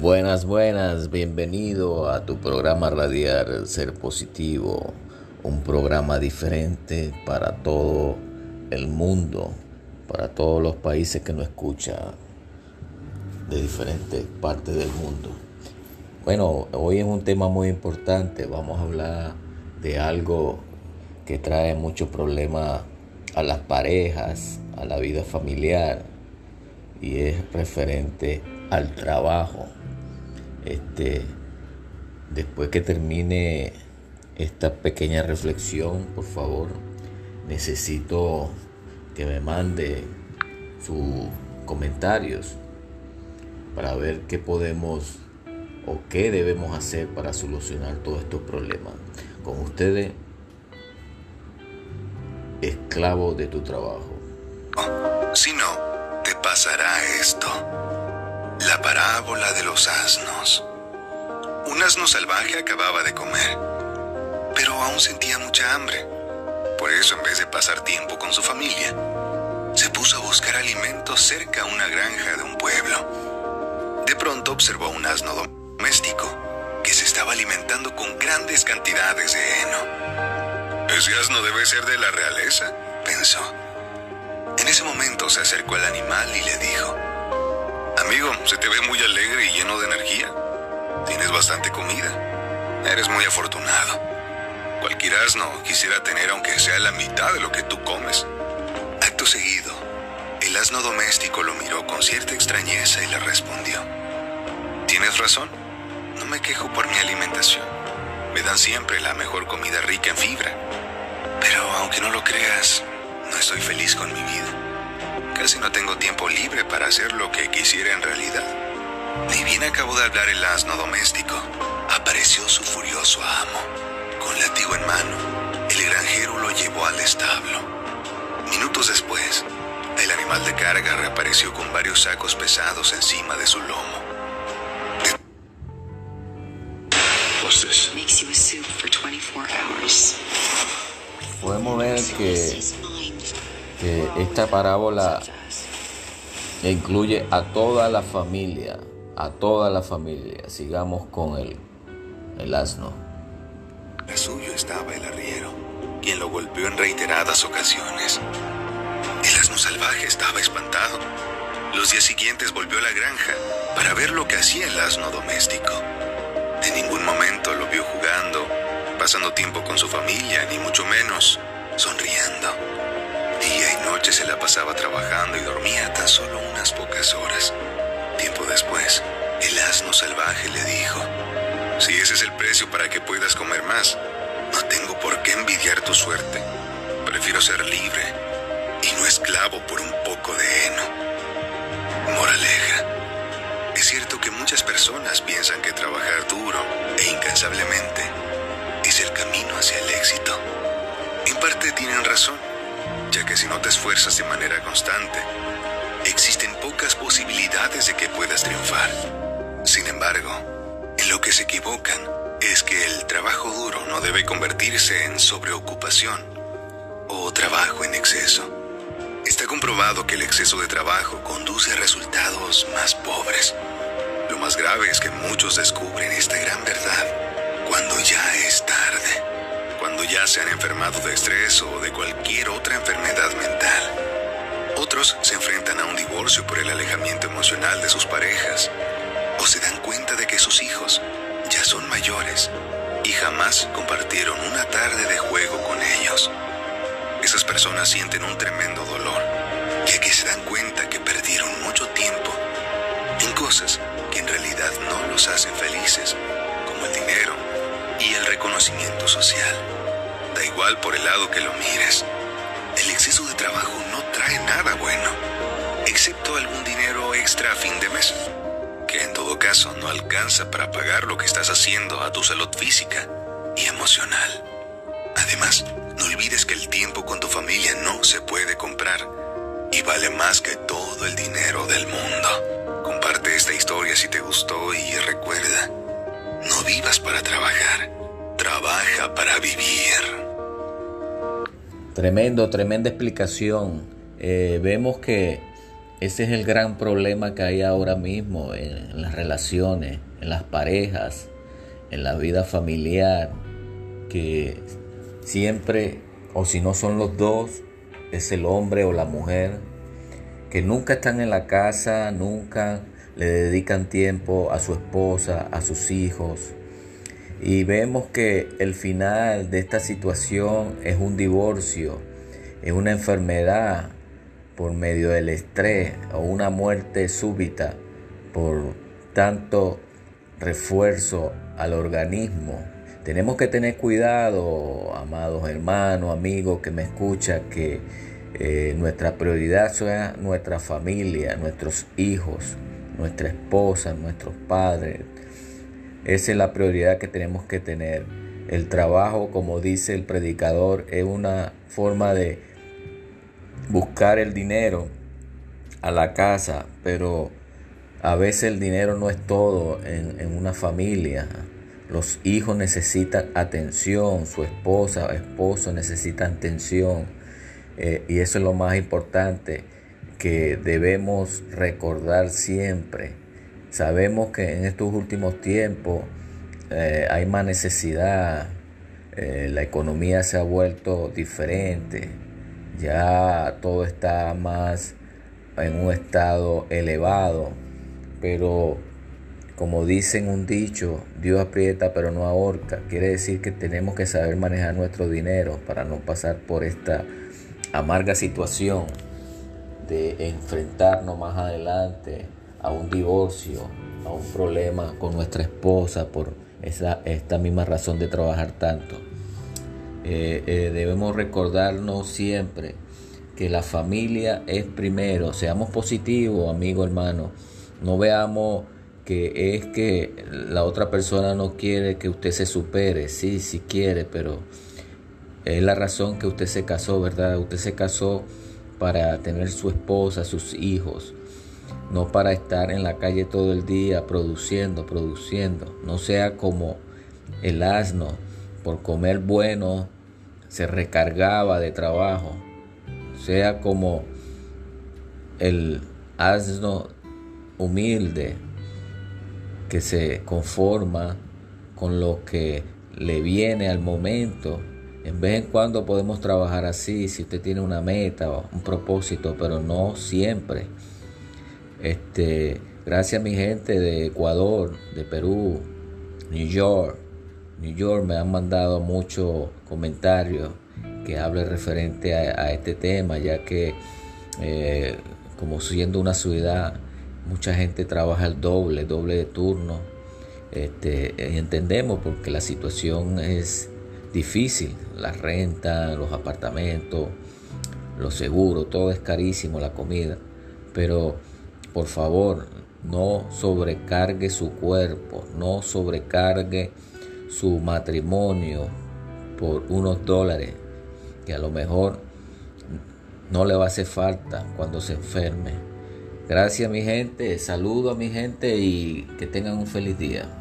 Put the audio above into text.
Buenas, buenas, bienvenido a tu programa radial Ser Positivo, un programa diferente para todo el mundo, para todos los países que nos escuchan de diferentes partes del mundo. Bueno, hoy es un tema muy importante, vamos a hablar de algo que trae muchos problemas a las parejas, a la vida familiar y es referente al trabajo. Este, después que termine esta pequeña reflexión, por favor, necesito que me mande sus comentarios para ver qué podemos o qué debemos hacer para solucionar todos estos problemas. Con ustedes, esclavo de tu trabajo. Si no, te pasará esto. La parábola de los asnos. Un asno salvaje acababa de comer, pero aún sentía mucha hambre. Por eso, en vez de pasar tiempo con su familia, se puso a buscar alimentos cerca a una granja de un pueblo. De pronto observó un asno doméstico que se estaba alimentando con grandes cantidades de heno. Ese asno debe ser de la realeza, pensó. En ese momento se acercó al animal y le dijo, Amigo, se te ve muy alegre y lleno de energía. Tienes bastante comida. Eres muy afortunado. Cualquier asno quisiera tener aunque sea la mitad de lo que tú comes. Acto seguido, el asno doméstico lo miró con cierta extrañeza y le respondió, Tienes razón, no me quejo por mi alimentación. Me dan siempre la mejor comida rica en fibra. Pero aunque no lo creas, no estoy feliz con mi vida. Casi no tengo tiempo libre para hacer lo que quisiera en realidad. Ni bien acabó de hablar el asno doméstico, apareció su furioso amo. Con látigo en mano, el granjero lo llevó al establo. Minutos después, el animal de carga reapareció con varios sacos pesados encima de su lomo. Podemos ver que, esta parábola incluye a toda la familia, a toda la familia. Sigamos con el, el asno. La suyo estaba el arriero, quien lo golpeó en reiteradas ocasiones. El asno salvaje estaba espantado. Los días siguientes volvió a la granja para ver lo que hacía el asno doméstico. En ningún momento lo vio jugando, pasando tiempo con su familia, ni mucho menos para que puedas comer más, no tengo por qué envidiar tu suerte. Prefiero ser libre y no esclavo por un poco de heno. Moraleja. Es cierto que muchas personas piensan que trabajar duro e incansablemente es el camino hacia el éxito. En parte tienen razón, ya que si no te esfuerzas de manera constante, existen pocas posibilidades de que puedas triunfar. Sin embargo, en lo que se equivocan es que el trabajo duro no debe convertirse en sobreocupación o trabajo en exceso. Está comprobado que el exceso de trabajo conduce a resultados más pobres. Lo más grave es que muchos descubren esta gran verdad cuando ya es tarde, cuando ya se han enfermado de estrés o de cualquier otra enfermedad mental. Otros se enfrentan a un divorcio por el alejamiento emocional de sus parejas o se dan cuenta de que sus hijos ya son mayores y jamás compartieron una tarde de juego con ellos. Esas personas sienten un tremendo dolor, ya que se dan cuenta que perdieron mucho tiempo en cosas que en realidad no los hacen felices, como el dinero y el reconocimiento social. Da igual por el lado que lo mires. El exceso de trabajo no trae nada bueno, excepto algún dinero extra a fin de mes, que en todo caso no alcanza para pagar lo que estás haciendo a tu salud física y emocional. Además, no olvides que el tiempo con tu familia no se puede comprar y vale más que todo el dinero del mundo. Comparte esta historia si te gustó y recuerda, no vivas para trabajar, trabaja para vivir. Tremendo, tremenda explicación. Eh, vemos que ese es el gran problema que hay ahora mismo en las relaciones, en las parejas, en la vida familiar, que siempre, o si no son los dos, es el hombre o la mujer, que nunca están en la casa, nunca le dedican tiempo a su esposa, a sus hijos. Y vemos que el final de esta situación es un divorcio, es una enfermedad, por medio del estrés o una muerte súbita por tanto refuerzo al organismo. Tenemos que tener cuidado, amados hermanos, amigos que me escuchan, que eh, nuestra prioridad sea nuestra familia, nuestros hijos, nuestra esposa, nuestros padres. Esa es la prioridad que tenemos que tener. El trabajo, como dice el predicador, es una forma de buscar el dinero a la casa, pero a veces el dinero no es todo en, una familia. Los hijos necesitan atención, su esposa o esposo necesitan atención. Eh, y eso es lo más importante que debemos recordar siempre. Sabemos que en estos últimos tiempos eh, hay más necesidad, eh, la economía se ha vuelto diferente ya todo está más en un estado elevado, pero como dicen un dicho, Dios aprieta pero no ahorca. Quiere decir que tenemos que saber manejar nuestro dinero para no pasar por esta amarga situación de enfrentarnos más adelante a un divorcio, a un problema con nuestra esposa por esa, esta misma razón de trabajar tanto. Eh, eh, debemos recordarnos siempre que la familia es primero. Seamos positivos, amigo, hermano. No veamos que es que la otra persona no quiere que usted se supere. Sí, sí quiere, pero es la razón que usted se casó, ¿verdad? Usted se casó para tener su esposa, sus hijos, no para estar en la calle todo el día produciendo, produciendo. No sea como el asno por comer bueno se recargaba de trabajo, sea como el asno humilde que se conforma con lo que le viene al momento. En vez en cuando podemos trabajar así, si usted tiene una meta o un propósito, pero no siempre. Este, gracias a mi gente de Ecuador, de Perú, New York, New York me han mandado muchos comentarios que hable referente a, este tema, ya que eh, como siendo una ciudad, mucha gente trabaja el doble, doble de turno. Este, entendemos porque la situación es difícil, la renta, los apartamentos, los seguros, todo es carísimo, la comida. Pero por favor, no sobrecargue su cuerpo, no sobrecargue su matrimonio por unos dólares que a lo mejor no le va a hacer falta cuando se enferme. Gracias mi gente, saludo a mi gente y que tengan un feliz día.